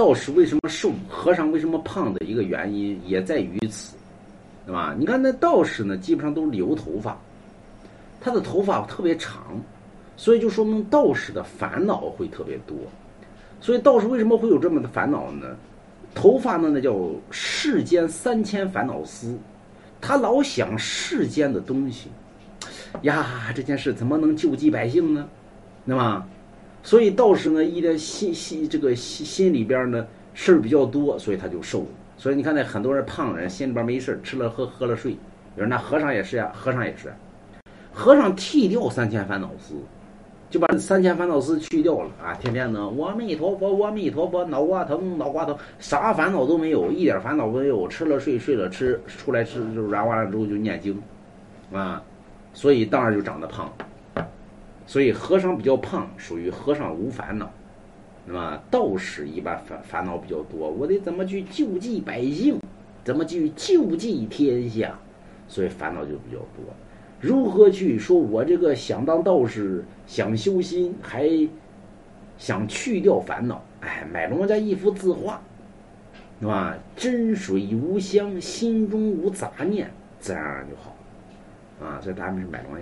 道士为什么瘦，和尚为什么胖的一个原因也在于此，对吧？你看那道士呢，基本上都留头发，他的头发特别长，所以就说明道士的烦恼会特别多。所以道士为什么会有这么的烦恼呢？头发呢，那叫世间三千烦恼丝，他老想世间的东西，呀，这件事怎么能救济百姓呢？对吧？所以道士呢，一点心心这个心心里边呢事儿比较多，所以他就瘦。所以你看那很多人胖人心里边没事儿吃了喝喝了睡。有人那和尚也是呀，和尚也是，和尚剃掉三千烦恼丝。就把三千烦恼丝去掉了啊！天天呢，阿弥陀佛，阿弥陀佛，脑瓜疼，脑瓜疼，啥烦恼都没有，一点烦恼没有，吃了睡，睡了吃，出来吃就然完了之后就念经，啊，所以当然就长得胖。所以和尚比较胖，属于和尚无烦恼，那么道士一般烦烦恼比较多，我得怎么去救济百姓，怎么去救济天下，所以烦恼就比较多。如何去说？我这个想当道士，想修心，还想去掉烦恼。哎，买龙家一幅字画，是吧？真水无香，心中无杂念，自然而然就好。啊，所以咱们是买龙家